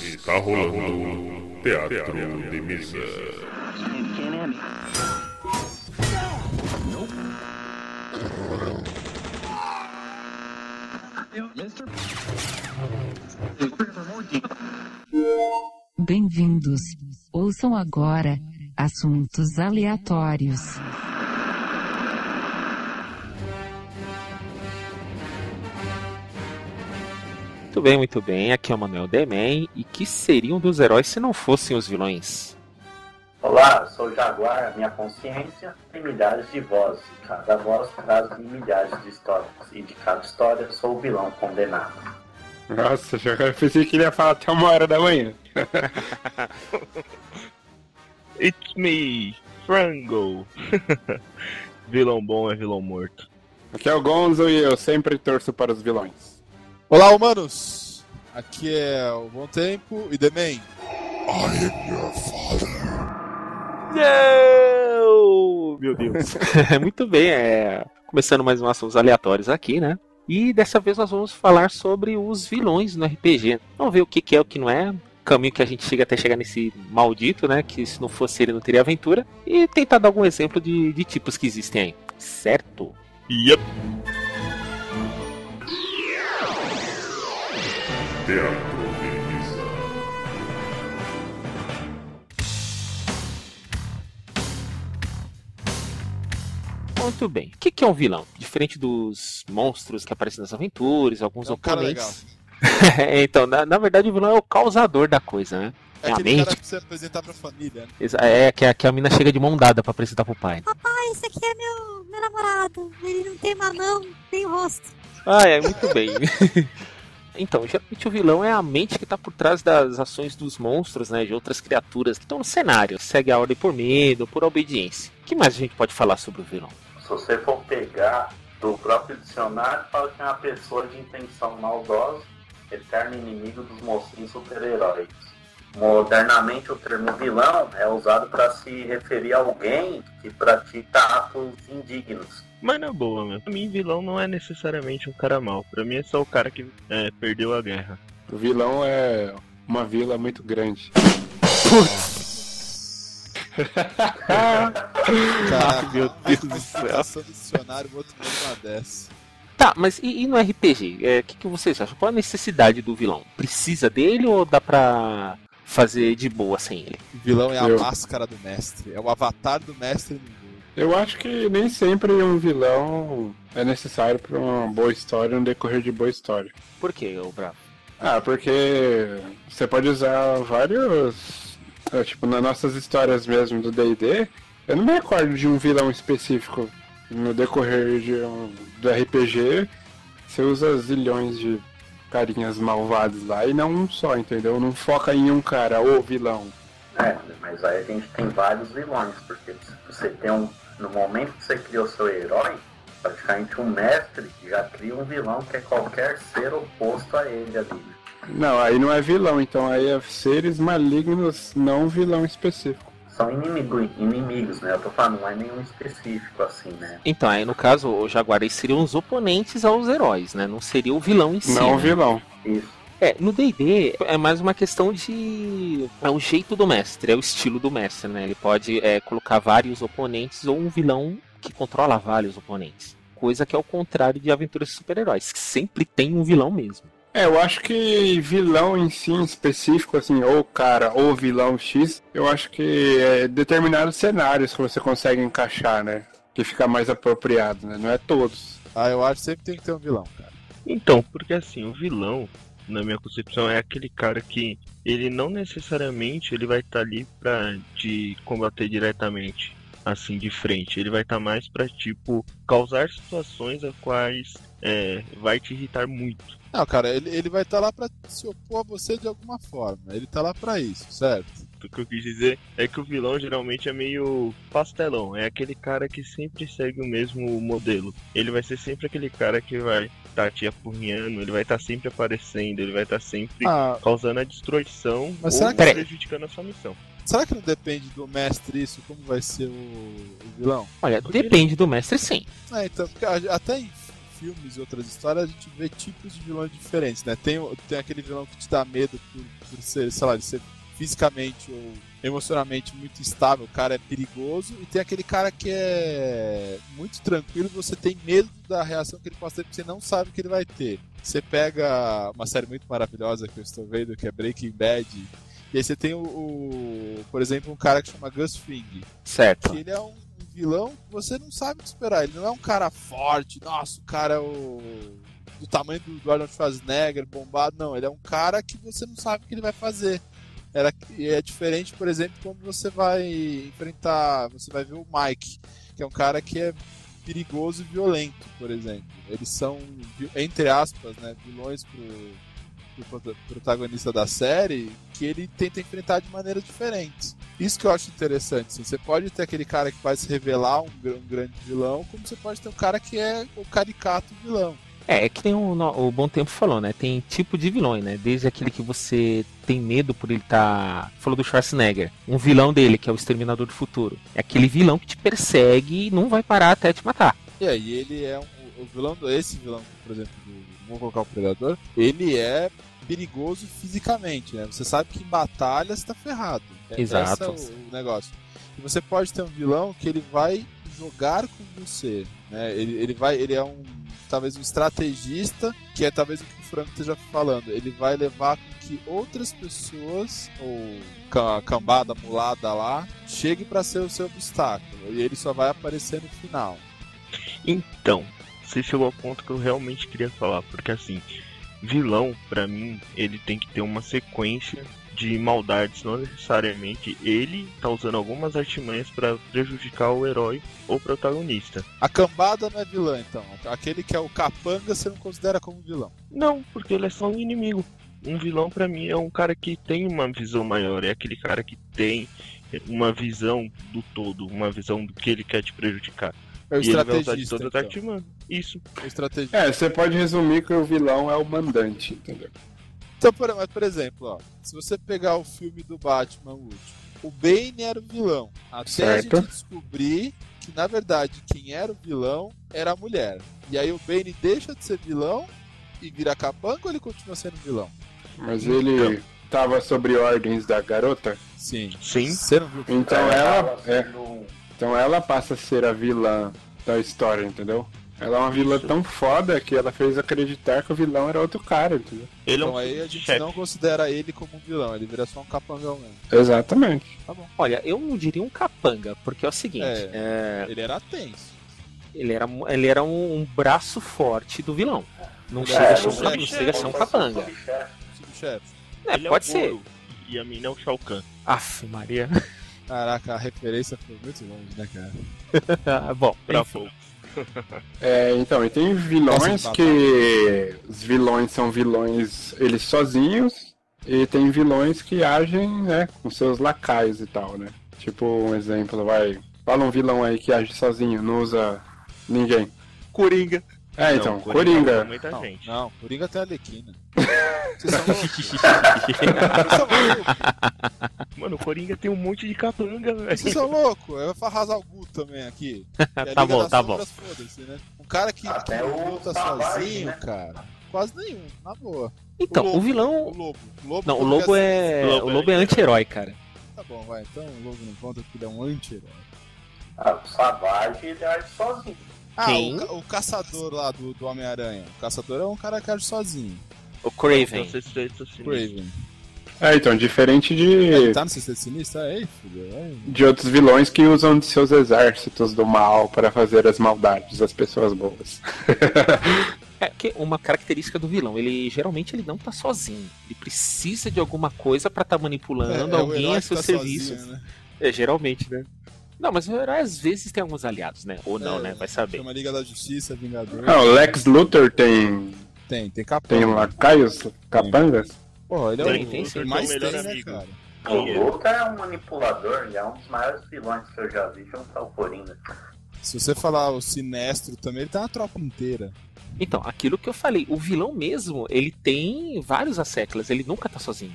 Está rolando Teatro de Mesa. Bem-vindos. Ouçam agora assuntos aleatórios. Muito bem, muito bem. Aqui é o Manuel Demen. E que seriam dos heróis se não fossem os vilões? Olá, sou o Jaguar, minha consciência tem milhares de vozes. Cada voz traz milhares de histórias. E de cada história sou o vilão condenado. Nossa, eu pensei que ele ia falar até uma hora da manhã. It's me, Frango. vilão bom é vilão morto. Aqui é o Gonzo e eu sempre torço para os vilões. Olá, humanos! Aqui é o Bom Tempo e The Man. I am your father. Não! Meu Deus. muito bem, é. Começando mais um assuntos aleatórios aqui, né? E dessa vez nós vamos falar sobre os vilões no RPG. Vamos ver o que, que é o que não é, caminho que a gente chega até chegar nesse maldito, né? Que se não fosse ele não teria aventura. E tentar dar algum exemplo de, de tipos que existem aí. Certo? Yep. Teatro. Muito bem. O que, é um vilão? Diferente dos monstros que aparecem nas aventuras, alguns É um oponentes. então, na, na verdade, o vilão é o causador da coisa, né? É É a aquele mente. cara que você apresentar pra família, né? É que a, que a mina chega de mão dada pra apresentar pro pai. Papai, esse aqui é meu, meu namorado. Ele não tem uma mão, nem rosto. Ah, é, muito bem. então, geralmente o vilão é a mente que tá por trás das ações dos monstros, né? De outras criaturas que estão no cenário. Segue a ordem por medo, por obediência. O que mais a gente pode falar sobre o vilão? Se você for pegar do próprio dicionário, fala que é uma pessoa de intenção maldosa, eterno inimigo dos mocinhos super-heróis. Modernamente, o termo vilão é usado para se referir a alguém que pratica atos indignos. Mas na boa, meu. Pra mim, vilão não é necessariamente um cara mau. Pra mim é só o cara que é, perdeu a guerra. O vilão é uma vila muito grande. Cara, meu Deus do céu. dicionário, o outro uma dessa. Tá, mas e, e no RPG? É, O que, que vocês acham? Qual a necessidade do vilão? Precisa dele ou dá pra fazer de boa sem ele? O vilão é a Eu. máscara do mestre. É o avatar do mestre. Eu acho que nem sempre um vilão é necessário para uma boa história, um decorrer de boa história. Por quê, ô Bravo? Ah, porque você pode usar vários. é, Tipo, nas nossas histórias mesmo do DD, eu não me recordo de um vilão específico. No decorrer de um- do RPG, você usa zilhões de carinhas malvados lá e não um só, entendeu? Não foca em um cara, ou vilão. É, mas aí a gente tem vários vilões, porque você tem um. No momento que você criou seu herói, praticamente um mestre já cria um vilão que é qualquer ser oposto a ele ali. Não, aí não é vilão, então aí é seres malignos, não vilão específico. São inimigo, inimigos, né? Eu tô falando, não é nenhum específico assim, né? Então, aí no caso, o Jaguar eles seriam os oponentes aos heróis, né? Não seria o vilão em si. não né? vilão. Isso. É, no D&D é mais uma questão de... É o jeito do mestre, é o estilo do mestre, né? Ele pode é, colocar vários oponentes ou um vilão que controla vários oponentes. Coisa que é o contrário de aventuras de super-heróis, que sempre tem um vilão mesmo. É, eu acho que vilão em si, em específico, assim, ou cara, ou vilão X, eu acho que é determinados cenários que você consegue encaixar, né? Que fica mais apropriado, né? Não é todos. Ah, eu acho que sempre tem que ter um vilão, cara. Então, porque assim, o vilão, na minha concepção, é aquele cara que ele não necessariamente ele vai estar ali pra te combater diretamente, assim, de frente. Ele vai estar mais pra, tipo, causar situações as quais é, vai te irritar muito. Não, cara, ele, ele vai estar lá pra se opor a você de alguma forma. Ele tá lá pra isso, certo? O que eu quis dizer é que o vilão geralmente é meio pastelão. É aquele cara que sempre segue o mesmo modelo. Ele vai ser sempre aquele cara que vai estar te apurrinhando, ele vai estar sempre aparecendo, ele vai estar sempre Ah, causando a destruição Mas ou será que- prejudicando a sua missão. será que não depende do mestre isso? Como vai ser o, o vilão? Olha, Porque depende do mestre sim. É, então, até em filmes e outras histórias, a gente vê tipos de vilões diferentes, né? Tem, tem aquele vilão que te dá medo por, por ser, sei lá, de ser fisicamente ou emocionalmente muito instável, o cara é perigoso, e tem aquele cara que é muito tranquilo você tem medo da reação que ele possa ter, porque você não sabe o que ele vai ter. Você pega uma série muito maravilhosa que eu estou vendo, que é Breaking Bad, e aí você tem o, o- por exemplo, um cara que chama Gus Fring, Certo. que ele é um vilão você não sabe o que esperar. Ele não é um cara forte, nossa, o cara é o. do tamanho do do Arnold Schwarzenegger, bombado, não. Ele é um cara que você não sabe o que ele vai fazer. Era, é diferente, por exemplo, quando você vai enfrentar. Você vai ver o Mike, que é um cara que é perigoso e violento, por exemplo. Eles são, entre aspas, né, vilões pro, pro prota- protagonista da série, que ele tenta enfrentar de maneiras diferentes. Isso que eu acho interessante. assim, você pode ter aquele cara que vai se revelar um, um grande vilão, como você pode ter um cara que é o caricato vilão. É, é que o, no- o Bom Tempo falou, né? Tem tipo de vilões, né? Desde aquele que você tem medo por ele estar. Falou do Schwarzenegger. Um vilão dele, que é o Exterminador do Futuro. É aquele vilão que te persegue e não vai parar até te matar. E aí ele é um, o vilão do esse vilão, por exemplo, do, vamos colocar o predador, ele é perigoso fisicamente, né? Você sabe que em batalha você tá ferrado. É- Exato. Esse é o, negócio. E você pode ter um vilão que ele vai jogar com você, né? Ele, ele vai, ele é um talvez um estrategista, que é talvez o que o Franco esteja falando. Ele vai levar com que outras pessoas ou ca- cambada, mulada lá, chegue para ser o seu obstáculo. E ele só vai aparecer no final. Então, você chegou ao ponto que eu realmente queria falar, porque assim, vilão, pra mim, ele tem que ter uma sequência de maldades, não necessariamente ele tá usando algumas artimanhas pra prejudicar o herói ou protagonista. A cambada não é vilã, então. Aquele que é o capanga você não considera como vilão. Não, porque ele é só um inimigo. Um vilão pra mim é um cara que tem uma visão maior, é aquele cara que tem uma visão do todo, uma visão do que ele quer te prejudicar. É o e ele vai usar de estrategista. toda Então. Isso. O estrategista. É, você pode resumir que o vilão é o mandante, entendeu? Então, por, mas, por exemplo, ó, se você pegar o filme do Batman, o último, o Bane era o vilão. Até Certo. a gente descobrir que, na verdade, quem era o vilão era a mulher. E aí o Bane deixa de ser vilão e vira capanga ou ele continua sendo vilão? Mas ele tava sobre ordens da garota, Sim. Sim. Você não viu? então Ela ela, é, então ela passa a ser a vilã da história, entendeu? Ela é uma vilã Isso. tão foda que ela fez acreditar que o vilão era outro cara, entendeu? Ele é Então um aí a gente chefe. não considera ele como um vilão, ele vira só um capangão mesmo. Exatamente. Tá bom. Olha, eu não diria um capanga, porque é o seguinte: É. é, Ele era tenso. ele era, ele era um, um braço forte do vilão. Não É, chega a ser um, não chega a ser um capanga. É, Ele pode é o ser. E a mina é o Shao Kahn. Aff, Maria. Caraca, a referência foi muito longe, né, cara? Ah, Bom, Pra pouco. É, então, e tem vilões que os vilões são vilões eles sozinhos e tem vilões que agem, né, com seus lacaios e tal, né? Tipo, um exemplo, vai, fala um vilão aí que age sozinho, não usa ninguém. Coringa. É, Não, então, usa Coringa. Muita Não, gente. não, Coringa tem a Alequina. Vocês são loucos. Mano, o Coringa tem um monte de capanga, velho. Vocês são loucos. Eu vou arrasar o Gu também aqui. A Tá bom, tá Sombras, Foda-se, né? Um cara que, que Até o luta sozinho, né? cara. Quase nenhum, na boa. Então, lobo, o vilão. O Lobo. O Lobo Não, o Lobo é. Lobo O é Lobo é anti-herói, cara. Tá bom, vai. Então o Lobo não conta porque ele é um anti-herói. Ah, o Savage ele age sozinho. Ah, o, o caçador lá do, do Homem-Aranha. O caçador é um cara que age sozinho. O Craven. Não é. Craven. É, então, diferente Ele de, tá no Sexteto Sinistro? É, aí, filho. É. de outros vilões que usam de seus exércitos do mal para fazer as maldades das pessoas boas. É que uma característica do vilão, ele geralmente ele não tá sozinho. Ele precisa de alguma coisa pra tá manipulando É, é alguém herói a seu tá serviço. sozinho, né? É, geralmente, né? Não, mas o herói às vezes tem alguns aliados, né? Ou não, É, né? Vai saber. Chama Liga da Justiça, Vingador. Ah, o Lex Luthor tem, Tem, tem capanga. tem lacaios, capangas? Porra, ele é Tem, o tem mais Tem o melhor tem, né, cara? O Luca é um manipulador e é um dos maiores vilões que eu já vi junto ao Coringa. Se você falar o Sinestro também, ele tá na tropa inteira. Então, aquilo que eu falei, o vilão mesmo, ele tem vários asseclas, ele nunca tá sozinho.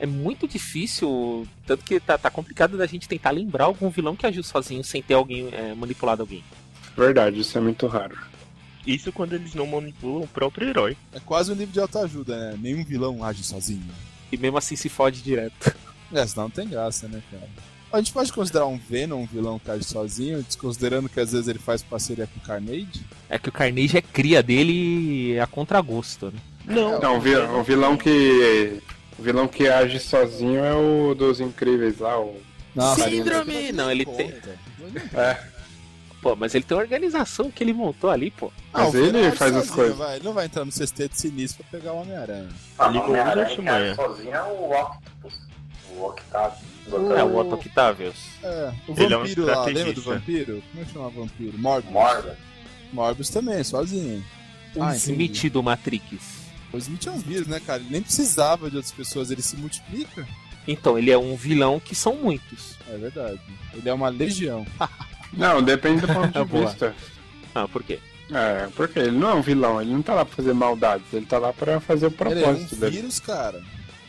É muito difícil, tanto que tá, tá complicado da gente tentar lembrar algum vilão que agiu sozinho sem ter alguém é, manipulado alguém. Verdade, isso é muito raro. Isso quando eles não manipulam o próprio herói. É quase um livro de autoajuda, né? Nenhum vilão age sozinho. E mesmo assim se fode direto. É, senão não tem graça, né, cara? A gente pode considerar um Venom um vilão que age sozinho, desconsiderando que às vezes ele faz parceria com o Carnage? É que o Carnage é cria dele a contragosto, né? Não, Não, o vi- o vilão que. O vilão que age sozinho é o dos incríveis lá, o. Nossa, Síndrome! Não, ele tem. É, Pô, mas ele tem uma organização que ele montou ali, pô. Mas o ele faz as sozinho, coisas. Vai. Ele não vai entrar no sexteto sinistro pra pegar o Homem-Aranha. Ah, Ele o Shimanha. age sozinho é o Octopus. O Octavio. É o Otto Octavius. É, o Ele é um vampiro lá, lembra do vampiro? Como é que chama o vampiro? Morbius. Morgan. Morbius também, sozinho. O Ah, entendi. Smith do Matrix. O Smith é um vírus, né, cara? Ele nem precisava de outras pessoas, ele se multiplica. Então, ele é um vilão que são muitos. É verdade. Ele é uma legião. Não, depende do ponto de vista. Ah, por quê? É, porque ele não é um vilão, ele não tá lá pra fazer maldades, ele tá lá pra fazer o Ele é um propósito dele. vírus, cara.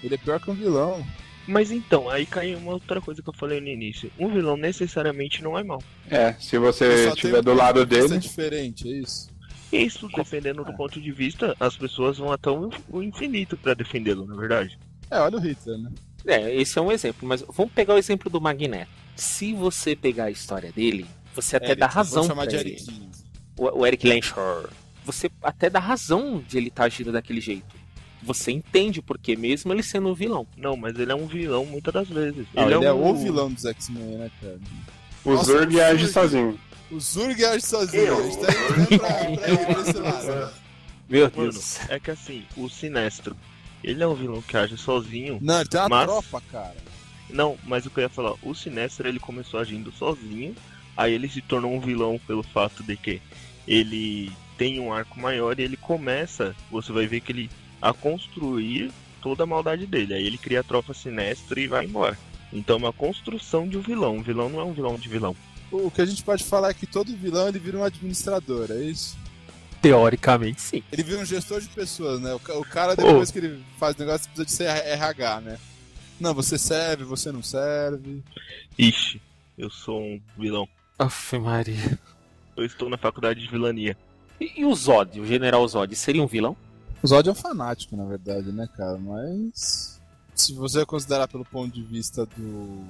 Ele é pior que um vilão. Mas então, aí cai uma outra coisa que eu falei no início. Um vilão necessariamente não é mal. É, se você estiver do lado dele. diferente, é isso? Isso, dependendo do ponto de vista, as pessoas vão até o o infinito pra defendê-lo, na verdade. É, olha o Hitler, né? É, esse é um exemplo, mas vamos pegar o exemplo do Magneto. Se você pegar a história dele, você até Eric, dá razão pra de ele. Eric. O, o Eric Lenshaw. Você até dá razão de ele estar agindo daquele jeito. Você entende porque mesmo ele sendo um vilão. Não, mas ele é um vilão muitas das vezes. Ah, ele, é, um o vilão dos X-Men, né, cara? O Nossa, Zurg o age sozinho. O Zurg age sozinho. A gente tá indo pra, pra, ir pra esse lado. Meu Mano, Deus. é que assim, o Sinestro, ele é um vilão que age sozinho. Não, ele tem uma Mas- tropa, cara. Não, mas o que eu ia falar, o Sinestro ele começou agindo sozinho, aí ele se tornou um vilão pelo fato de que ele tem um arco maior e ele começa, você vai ver que ele a construir toda a maldade dele. Aí ele cria a tropa sinestra e vai embora. Então é uma construção de um vilão. O vilão não é um vilão de vilão. O que a gente pode falar é que todo vilão ele vira um administrador, é isso? Teoricamente, sim. Ele vira um gestor de pessoas, né? O, ca- o cara, depois que ele faz o negócio, precisa de ser RH, né? Não, você serve, você não serve. Ixi, eu sou um vilão. Aff, Maria. Eu estou na faculdade de vilania. E, e o Zod, o General Zod, seria um vilão? O Zod é um fanático, na verdade, né, cara? Mas. Se você considerar pelo ponto de vista do,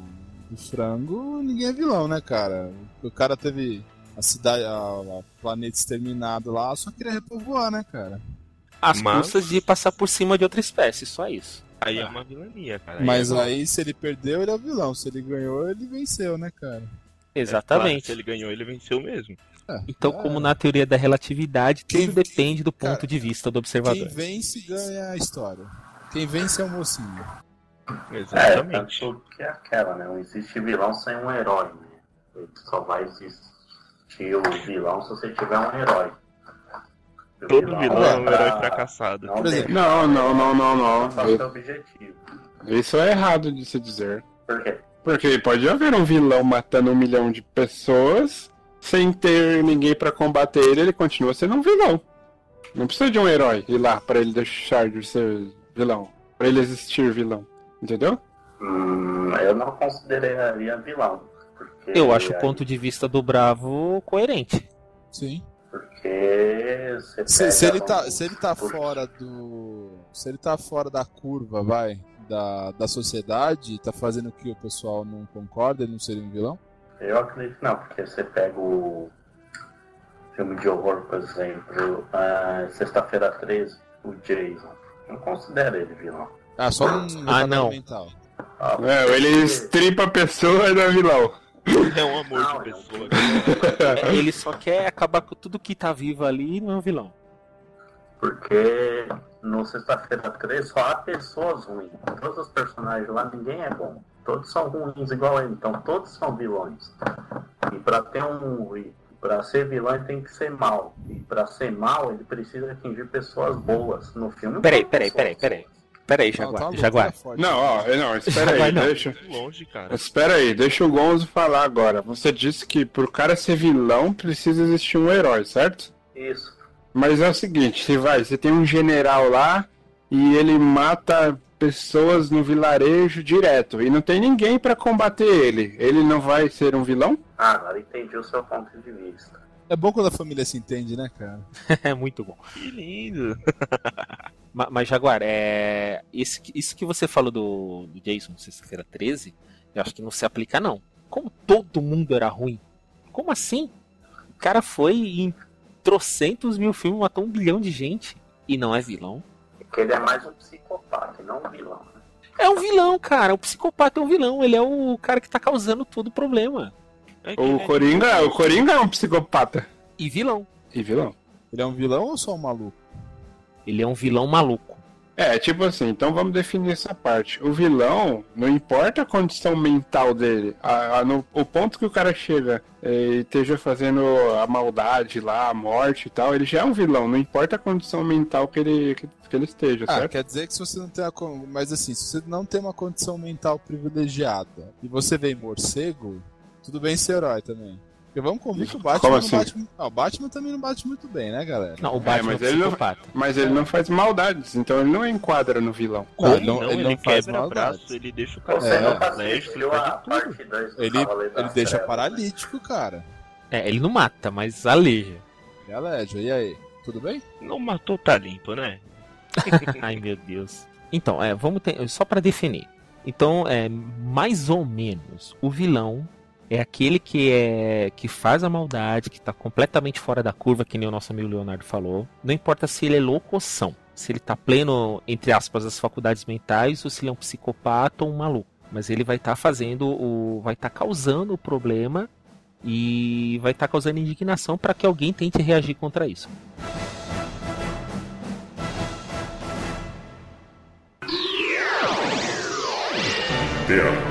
do frango, ninguém é vilão, né, cara? O cara teve a cidade, a, a planeta exterminado lá, só queria repovoar, né, cara? Às Mas- custas de passar por cima de outra espécie, só isso. Aí é uma vilania, cara. Mas é aí, se ele perdeu, ele é o vilão. Se ele ganhou, ele venceu, né, cara? Exatamente. Claro, se ele ganhou, ele venceu mesmo. É, Então, é. como na teoria da relatividade, Quem- tudo depende do ponto Cara, de vista do Quem observador. vence ganha a história. Quem vence é o mocinho. É, Exatamente. tanto que é aquela, né? Não existe vilão sem um herói, né? Ele só vai existir o vilão se você tiver um herói. O Todo vilão é um pra- herói fracassado. Não Não, não, não, não, não. só seu objetivo. Isso é errado de se dizer. Por quê? Porque pode haver um vilão matando um milhão de pessoas sem ter ninguém pra combater ele, ele continua sendo um vilão. Não precisa de um herói ir lá pra ele deixar de ser vilão, Pra ele existir vilão, entendeu? Hum, eu não consideraria vilão. Porque Eu acho o aí- ponto de vista do Bravo coerente. Sim. Porque você Se, se pega ele tá, se ele tá fora do. Se ele tá fora da curva, vai, da, da sociedade, tá fazendo o que o pessoal não concorda, ele não seria um vilão? Eu acredito que não, porque você pega o filme de horror, por exemplo, a Sexta-feira 13, o Jason. Não considero ele vilão. Ah, só um Ah, não. mental. Ah, É, ele estripa a pessoa e não é vilão. É um amor Não, de é pessoa. É, Ele só quer acabar com tudo que tá vivo ali e não é um vilão. Porque no Sexta-feira 13 só há pessoas ruins. Todos os personagens lá, ninguém é bom. Todos são ruins igual ele, então todos são vilões. E pra ter um. Pra ser vilão ele tem que ser mal. E pra ser mal ele precisa atingir pessoas boas. No filme. Peraí, peraí, pessoas peraí, peraí. Pera aí, Não, Jaguar. tá louco, Jaguar. tá. Não, ó, não, espera aí, não. deixa. Longe, cara. Espera aí, deixa o Gonzo falar agora. Você disse que pro cara ser vilão precisa existir um herói, certo? Isso. Mas é o seguinte, se vai, você tem um general lá e ele mata pessoas no vilarejo direto e não tem ninguém pra combater ele. Ele não vai ser um vilão? Ah, agora entendi o seu ponto de vista. É bom quando a família se entende, né, cara? é muito bom. Que lindo. Ma- Mas, Jaguar, é... isso, que- isso que você falou do, do Jason Sexta-feira 13, eu acho que não se aplica, não. Como todo mundo era ruim? Como assim? O cara foi em trocentos mil filmes, matou um bilhão de gente e não é vilão? Porque ele é mais um psicopata e não um vilão. né? É um vilão, cara. O psicopata é um vilão. Ele é o cara que tá causando todo o problema. É O é Coringa, o Coringa é um psicopata. E vilão. E vilão. Ele é um vilão ou só um maluco? Ele é um vilão maluco. É, tipo assim, então vamos definir essa parte. O vilão, não importa a condição mental dele, a- a- no- o ponto que o cara chega é, e esteja fazendo a maldade lá, a morte e tal, ele já é um vilão, não importa a condição mental que ele, que, que ele esteja, Ah, certo? quer dizer que se você não tem a. Mas assim, se você não tem uma condição mental privilegiada e você vem morcego, tudo bem ser herói também. Porque vamos convir que o Batman Como não assim? bate. Ah, o Batman também não bate muito bem, né, galera? Não, o Batman mas é ele não-. Mas ele não faz maldades, então ele não enquadra no vilão. Não, Não, ele não, ele, ele não faz quebra maldade. braço, ele deixa o cara Você É. alérgico, ele assistiu a faz de tudo. parte 2 do Ele, ele deixa paralítico, cara. É, ele não mata, mas aleja. É a Légia. E aí? Tudo bem? Não matou, tá limpo, né? Ai, meu Deus. Então, é, vamos ter, só pra definir. Então, é mais ou menos o vilão é aquele que é que faz a maldade, que tá completamente fora da curva, que nem o nosso amigo Leonardo falou. Não importa se ele é louco ou são, se ele tá pleno entre aspas das faculdades mentais ou se ele é um psicopata ou um maluco, mas ele vai estar fazendo o vai estar causando o problema e vai estar causando indignação para que alguém tente reagir contra isso. Teatro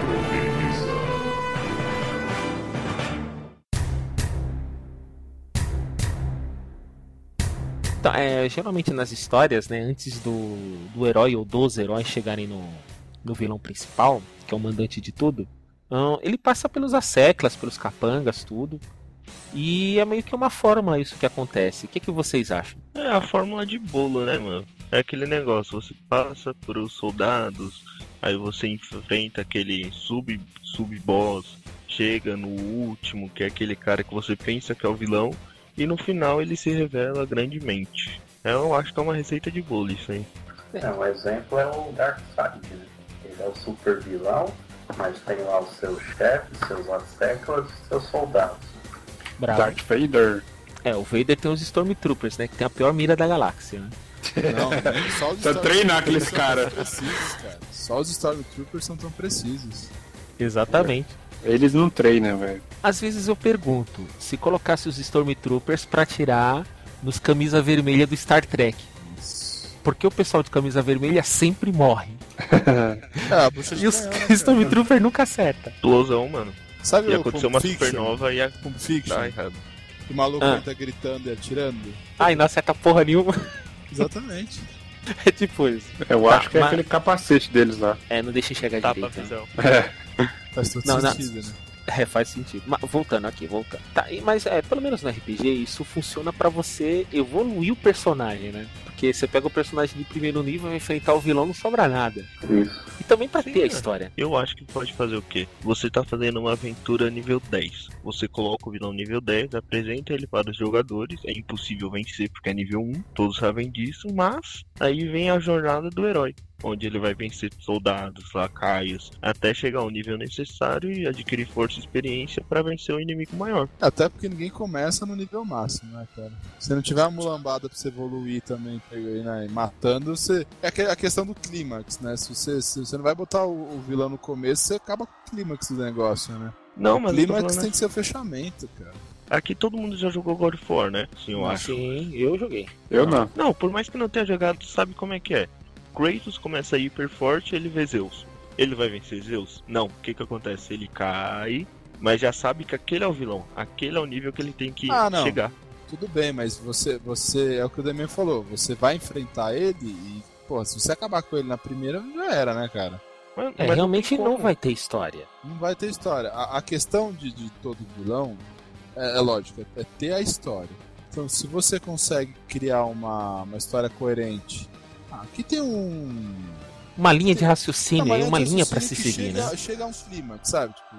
Então, é, geralmente nas histórias, né, antes do, do herói ou dos heróis chegarem no, no vilão principal, que é o mandante de tudo, ahn, ele passa pelos asseclas, pelos capangas, tudo. E é meio que uma fórmula isso que acontece. O que, que vocês acham? É a fórmula de bolo, né, mano? É aquele negócio, você passa por os soldados, aí você enfrenta aquele sub sub boss, chega no último, que é aquele cara que você pensa que é o vilão, e no final ele se revela grandemente. Eu acho que é uma receita de bolo isso aí. É, um exemplo é o Darkseid, né? Ele é o super vilão, mas tem lá os seus chefes, seus asseclas e seus soldados. Bravo. Darth Vader. É, o Vader tem os Stormtroopers, né? Que tem a pior mira da galáxia, né? Não, só os Pra treinar aqueles são cara. tão precisos, cara. Só os Stormtroopers são tão precisos. Exatamente. Eles não treinam, velho. Às vezes eu pergunto, se colocasse os Stormtroopers pra tirar nos camisa vermelha do Star Trek, por que o pessoal de camisa vermelha sempre morre? É, a de E os canhão, né, cara? Stormtrooper nunca acerta. Explosão, mano. Sabe Ia o acontecer Pulp uma Fiction? supernova e ia Pulp Fiction? dar errado. O maluco Ah. entra gritando e atirando? Ai, não acerta porra nenhuma. Exatamente. É tipo isso. Eu Tá, acho que é mas- aquele capacete deles lá. É, não deixa enxergar Tapa a direito. né? visão. É. Faz todo Não, sentido, né? É, faz sentido. Mas, voltando aqui, voltando. Tá, e- mas é, pelo menos no RPG, isso funciona pra você evoluir o personagem, né? Porque você pega o personagem de primeiro nível, vai enfrentar o vilão, não sobra nada. Isso. E também pra Sim, ter a é. história. Eu acho que pode fazer o quê? Você tá fazendo uma aventura nível 10. Você coloca o vilão nível 10, apresenta ele para os jogadores. É impossível vencer porque é nível 1, todos sabem disso, mas aí vem a jornada do herói. Onde ele vai vencer soldados, lacaios, até chegar ao nível necessário e adquirir força e experiência para vencer o inimigo maior. Até porque ninguém começa no nível máximo, né, cara? Se não tiver uma mulambada pra você evoluir também, né, matando, você. É que- a questão do clímax, né? Se você, se você não vai botar o, o vilão no começo, você acaba com o clímax do negócio, né? Não, o mas tô clímax falando, tem que ser o fechamento, cara. aqui todo mundo já jogou God of War, né? Sim, eu acho. Sim, eu joguei. Eu não. Não, por mais que não tenha jogado, tu sabe como é que é. Kratos começa hiper forte, ele vê Zeus. Ele vai vencer Zeus? Não. O que que acontece? Ele cai, mas já sabe que aquele é o vilão. Aquele é o nível que ele tem que Ah, não. chegar. Tudo bem, mas você, você é o que o Demian falou. Você vai enfrentar ele e, pô, se você acabar com ele na primeira, já era, né, cara? Mas, É, mas realmente não como. vai ter história. Não vai ter história. A, a questão de, de todo vilão é, é lógico, é, é ter a história. Então, se você consegue criar uma, uma história coerente, aqui tem um. Uma linha de raciocínio, uma é linha pra se seguir, chega, né? Chega a uns clímax, sabe? Tipo,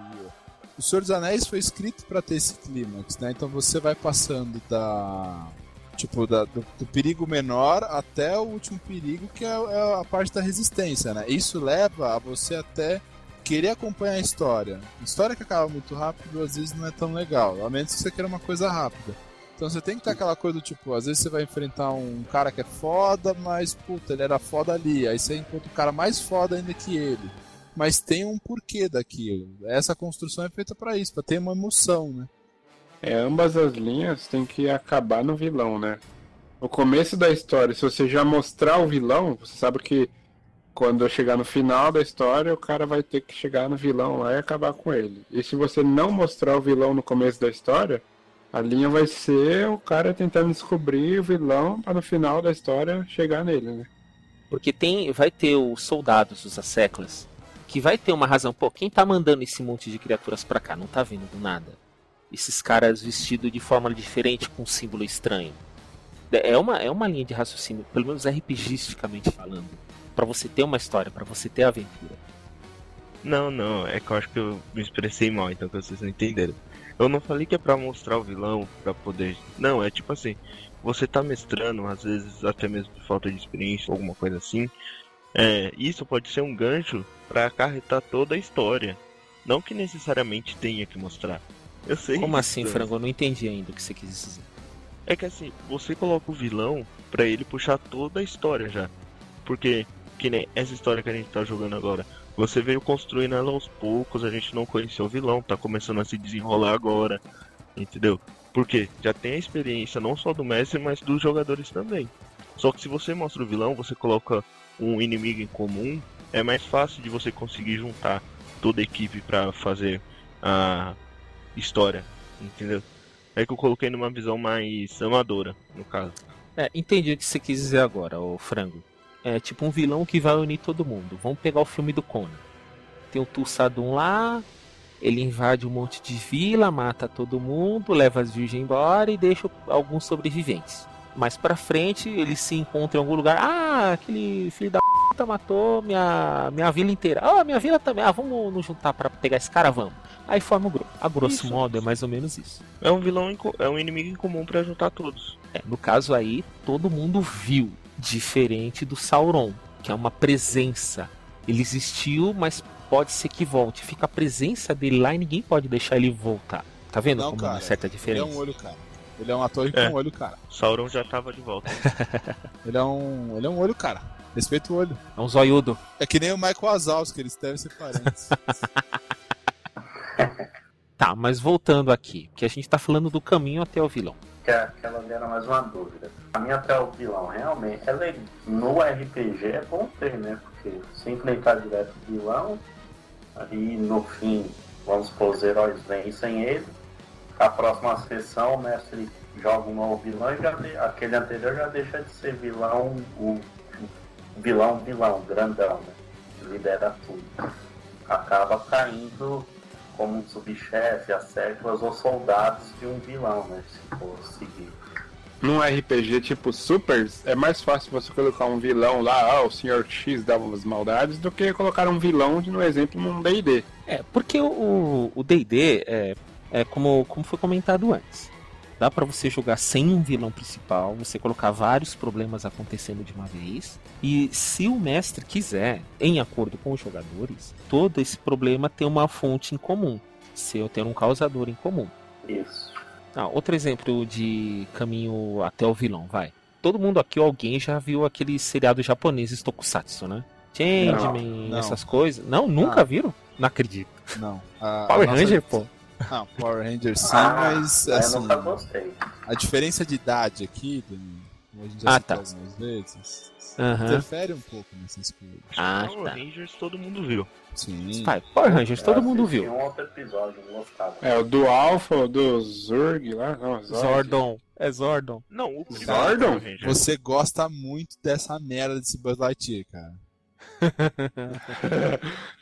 O Senhor dos Anéis foi escrito pra ter esse clímax, né? Então você vai passando da. Tipo, da- do, do perigo menor até o último perigo, que é, é a parte da resistência, né? Isso leva a você até querer acompanhar a história. História que acaba muito rápido, às vezes não é tão legal, a menos que você queira uma coisa rápida. Então você tem que ter aquela coisa do tipo, às vezes você vai enfrentar um cara que é foda, mas puta, ele era foda ali. Aí você encontra um cara mais foda ainda que ele. Mas tem um porquê daquilo. Essa construção é feita pra isso, pra ter uma emoção, né? É, ambas as linhas tem que acabar no vilão, né? No começo da história, se você já mostrar o vilão, você sabe que quando eu chegar no final da história, o cara vai ter que chegar no vilão lá e acabar com ele. E se você não mostrar o vilão no começo da história, a linha vai ser o cara tentando descobrir o vilão para no final da história chegar nele, né? Porque tem, vai ter os soldados, os asseclas, que vai ter uma razão. Pô, quem tá mandando esse monte de criaturas pra cá? Não tá vindo do nada. Esses caras vestidos de forma diferente com um símbolo estranho. É uma, é uma linha de raciocínio, pelo menos RPGisticamente falando. Pra você ter uma história, pra você ter aventura. Não, não, é que eu acho que eu me expressei mal, então que vocês não entenderam. Eu não falei que é pra mostrar o vilão, pra poder. Não, é tipo assim, você tá mestrando, às vezes até mesmo por falta de experiência, alguma coisa assim. É, isso pode ser um gancho pra acarretar toda a história. Não que necessariamente tenha que mostrar. Eu sei. Como assim, disso. Frango? Eu não entendi ainda o que você quis dizer. É que assim, você coloca o vilão pra ele puxar toda a história já. Porque, que nem essa história que a gente tá jogando agora, você veio construindo ela aos poucos, a gente não conheceu o vilão, tá começando a se desenrolar agora, entendeu? Porque já tem a experiência não só do mestre, mas dos jogadores também. Só que se você mostra o vilão, você coloca um inimigo em comum, é mais fácil de você conseguir juntar toda a equipe pra fazer a história, entendeu? É que eu coloquei numa visão mais amadora, no caso. É, entendi o que você quis dizer agora, o frango. É tipo um vilão que vai unir todo mundo. Vamos pegar o filme do Conan. Tem o Tulsadum lá, ele invade um monte de vila, mata todo mundo, leva as virgens embora e deixa alguns sobreviventes. Mais pra frente, eles se encontram em algum lugar. Ah, aquele filho da puta matou minha, minha vila inteira. Ah, minha vila também. Ah, vamos nos juntar pra pegar esse cara, vamos. Aí forma o grupo. A grosso Isso. modo, é mais ou menos isso. É um vilão, é um inimigo em comum pra juntar todos. É, no caso aí, todo mundo viu, diferente do Sauron, que é uma presença. Ele existiu, mas pode ser que volte. Fica a presença dele lá e ninguém pode deixar ele voltar. Tá vendo Não, como cara, uma certa Ele é diferença? um olho, cara. Ele é um ator com É. um olho, cara. Sauron já tava de volta. Ele é um. Ele é um olho, cara. Respeita o olho. É um zoiudo. É que nem o Michael Wazowski, eles devem ser parentes. Tá, mas voltando aqui, que a gente tá falando do caminho até o vilão. Que a- era mais uma dúvida. A minha até o vilão, realmente, ela é, no RPG é bom ter, né? Porque se enfrentar direto o vilão, aí no fim, vamos supor, os heróis vencem ele. A próxima sessão, o mestre joga um novo vilão e já de- aquele anterior já deixa de ser vilão, o vilão, vilão, grandão, né? Que lidera tudo. Acaba caindo como um subchefe, as séculas ou soldados de um vilão, né? Se for seguir. Num RPG tipo Supers, é mais fácil você colocar um vilão lá, ah, o Sr. X dava umas maldades, do que colocar um vilão, no exemplo, num D&D. É, porque o o D&D é, é como, como foi comentado antes. Dá pra você jogar sem um vilão principal, você colocar vários problemas acontecendo de uma vez. E se o mestre quiser, em acordo com os jogadores, todo esse problema tem uma fonte em comum. Se eu ter um causador em comum. Isso. Ah, outro exemplo de caminho até o vilão, vai. Todo mundo aqui, alguém já viu aquele seriado japonês Tokusatsu, né? Changeman, Não. essas coisas. Não, nunca Ah. viram? Não acredito. Não. A, a Power nossa- Ranger, pô. Não, Power Ranger sim, Ah, mas eu assim, nunca gostei. a diferença de idade aqui, como a gente já Ah, tá. algumas vezes, Aham. interfere um pouco nessas coisas. Ah, Power tá. Rangers todo mundo viu. Sim. Pai, Power Rangers, todo Eu mundo viu. um outro episódio, não gostava. É, o do Alpha, o do Zurg lá, não, Zord. Zordon. É Zordon. Não, o Zordon? Você gosta muito dessa merda desse Buzz Lightyear, cara.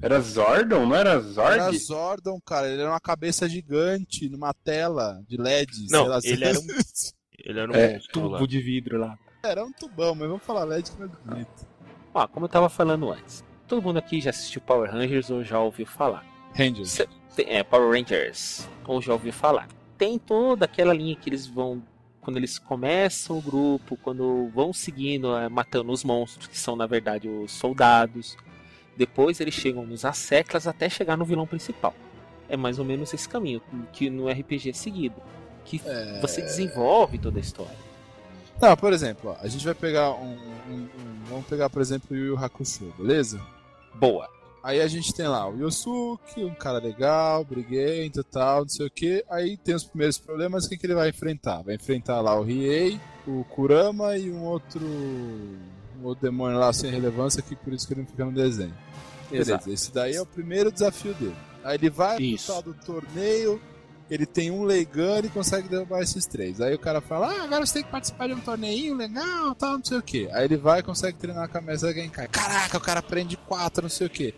Era Zordon, não era Zorg? Era Zordon, cara. Ele era uma cabeça gigante numa tela de LED. Não, sei lá, ele era um- Ele era um É, lá. Tubo de vidro lá. Era um tubão, mas vamos falar LED que não é bonito. Ó, como eu tava falando antes. Todo mundo aqui já assistiu Power Rangers ou já ouviu falar. Rangers. É, Power Rangers. Ou já ouviu falar. Tem toda aquela linha que eles vão. Quando eles começam o grupo, quando vão seguindo, é, matando os monstros, que são na verdade os soldados. Depois eles chegam nos asseclas até chegar no vilão principal. É mais ou menos esse caminho que no RPG é seguido. Que É. você desenvolve toda a história. Não, por exemplo, ó, a gente vai pegar um, um- um- Vamos pegar, por exemplo, o Yu Yu Hakusho, beleza? Boa. Aí a gente tem lá o Yosuke, um cara legal, briguento e tal, não sei o que. Aí tem os primeiros problemas, quem que ele vai enfrentar? Vai enfrentar lá o Riei, o Kurama e um outro. Outro demônio lá sem relevância, que por isso que ele não fica no desenho. Beleza, Exato. esse daí é o primeiro desafio dele. Aí ele vai tal do torneio, ele tem um Leigan e consegue derrubar esses três. Aí o cara fala, ah, agora você tem que participar de um torneio legal, tal, não sei o que. Aí ele vai e consegue treinar com a mesa Genkai. Caraca, o cara prende quatro, não sei o que.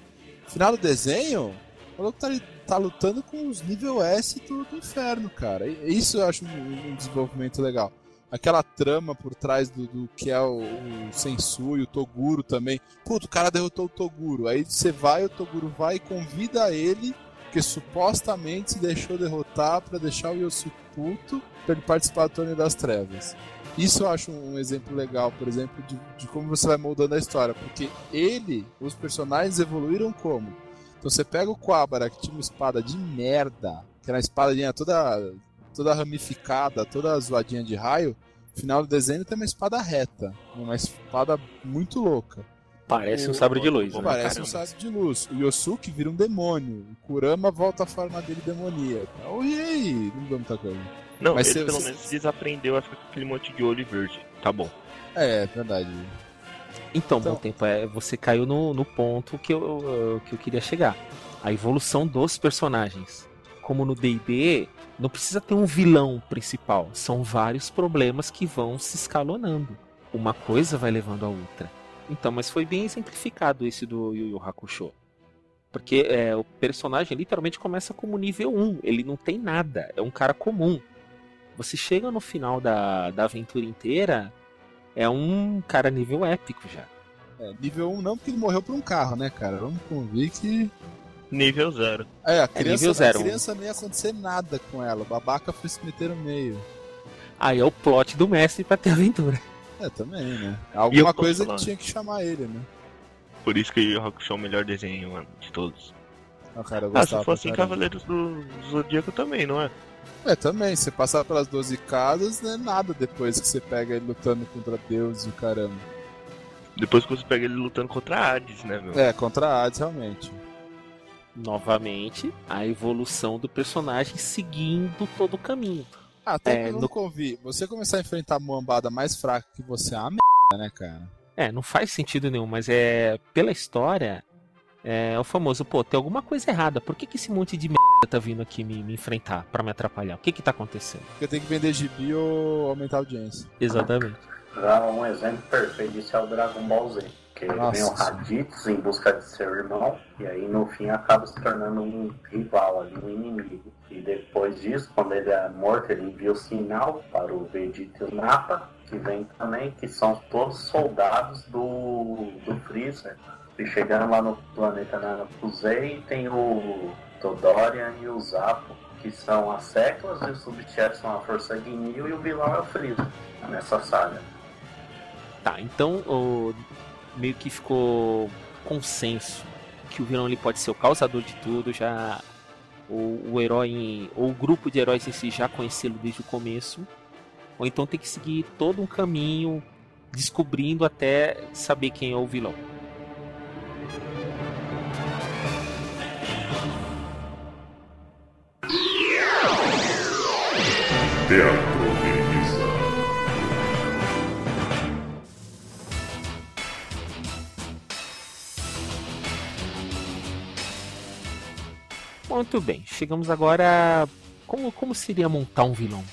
Final do desenho, o maluco tá, tá lutando com os nível S do, do inferno, cara. E Isso eu acho um, um desenvolvimento legal. Aquela trama por trás do, do que é o, o e o Toguro também. Puto, o cara derrotou o Toguro. Aí você vai, o Toguro vai e convida ele, que supostamente se deixou derrotar pra deixar o Yosuke puto pra ele participar do Torneio das Trevas. Isso eu acho um exemplo legal, por exemplo, de, de como você vai moldando a história. Porque ele, os personagens evoluíram como? Então você pega o Quabara, que tinha uma espada de merda, que era uma espadinha toda, toda ramificada, toda zoadinha de raio. No final do desenho tem uma espada reta, uma espada muito louca. Parece um O- sabre de luz. o- né? Parece um caramba. sabre de luz. O Yosuke vira um demônio. O Kurama volta à forma dele demoníaca. Oh, e aí? Não mudou muita coisa. Não, Mas ele você- pelo você- menos desaprendeu a ficar com aquele monte de olho verde. Tá bom. É, é verdade. Então, Então- bom tempo, é, você caiu no, no ponto que eu, eu- que eu queria chegar. A evolução dos personagens. Como no D&D, não precisa ter um vilão principal. São vários problemas que vão se escalonando. Uma coisa vai levando a outra. Então, mas foi bem exemplificado esse do Yu Yu Hakusho. Porque é, o personagem literalmente começa como nível 1. Ele não tem nada. É um cara comum. Você chega no final da, da aventura inteira, é um cara nível épico já. É, nível 1 não, porque ele morreu por um carro, né, cara? Vamos convir que. Nível zero. É, a criança, nível zero. a criança não ia acontecer nada com ela. O babaca foi se meter no meio. Aí é o plot do mestre pra ter aventura. É, também, né? Alguma coisa que tinha que chamar ele, né? Por isso que o Yu Hakusho é o melhor desenho mano, de todos. Ah, cara, eu Ah, gostava se fosse em. Cavaleiros do Zodíaco também, não é? É, também. Você passar pelas 12 casas, não é nada depois que você pega ele lutando contra Deus e o caramba. Depois que você pega ele lutando contra a Hades, né, meu? É, contra a Hades, realmente. Novamente, a evolução do personagem seguindo todo o caminho. Ah, até É, que eu no- não convi. Você começar a enfrentar a moambada mais fraca que você é uma merda, né, cara? É, não faz sentido nenhum, mas é. Pela história, é o famoso, pô, tem alguma coisa errada. Por que, que esse monte de merda tá vindo aqui me, me enfrentar pra me atrapalhar? O que que tá acontecendo? Porque tem que vender gibi ou aumentar a audiência. Exatamente. Já um exemplo perfeito disso é o Dragon Ball Z. Que ele Nossa vem o Raditz em busca de seu irmão, e aí no fim acaba se tornando um rival ali, um inimigo. E depois disso, quando ele é morto, ele envia o sinal para o Vegeta e o Nappa, que vem também, que são todos soldados do, do Freezer. E chegando lá no planeta Narakuzei, tem o Todorian e o Zappo, que são as Seclas, e os subchefes são a Força Ginyu, e o vilão é o Freezer, nessa saga. Tá, então o- meio que ficou consenso que o vilão ele pode ser o causador de tudo, já o, herói ou o grupo de heróis em já conhecê-lo desde o começo, ou então tem que seguir todo um caminho descobrindo até saber quem é o vilão. Teatro Muito bem, chegamos agora. a Como, como seria montar um vilão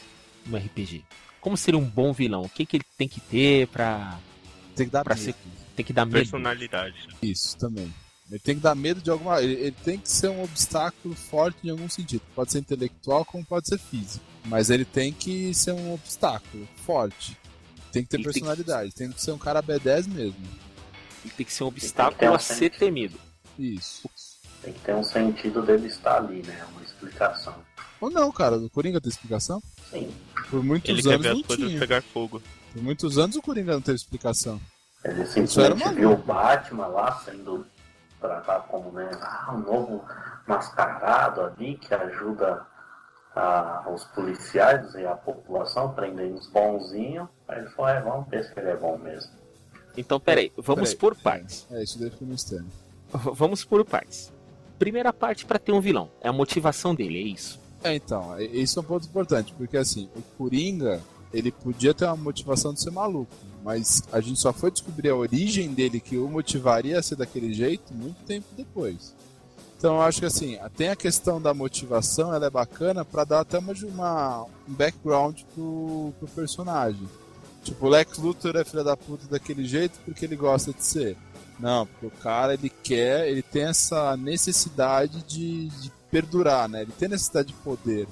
no RPG? Como seria um bom vilão? O que, que ele tem que ter pra. Tem que dar Pra medo. ser- Tem que dar medo? Personalidade. Isso, também. Ele tem que dar medo de alguma. Ele, ele tem que ser um obstáculo forte em algum sentido. Pode ser intelectual, como pode ser físico. Mas ele tem que ser um obstáculo forte. Tem que ter Ele tem que- personalidade. Tem que ser um cara B10 mesmo. Ele tem que ser um obstáculo a ser temido. Isso. Tem que ter um sentido dele estar ali, né? Uma explicação. Ou não, cara, o Coringa tem explicação? Sim. Por muitos Ele quer anos ver as coisas tinha. pegar fogo. Por muitos anos o Coringa não teve explicação. Ele simplesmente uma- viu o Batman lá sendo tratado como né, ah, um novo mascarado ali que ajuda a- os policiais e a população prendendo os bonzinhos. Aí ele falou, é, vamos ver se ele é bom mesmo. Então, peraí, vamos Peraí. por partes. É, isso daí foi no externo. V- Vamos por partes. Primeira parte para ter um vilão. É a motivação dele, é isso. É, então, é- isso é um ponto importante, porque assim, o Coringa, ele podia ter uma motivação de ser maluco, mas a gente só foi descobrir a origem dele que o motivaria a ser daquele jeito muito tempo depois. Então eu acho que assim, tem a questão da motivação, ela é bacana pra dar até uma, uma- um background pro, pro personagem. Tipo, o Lex Luthor é filho da puta daquele jeito porque ele gosta de ser. Não, porque o cara ele quer, ele tem essa necessidade de, de perdurar, né? Ele tem necessidade de poder.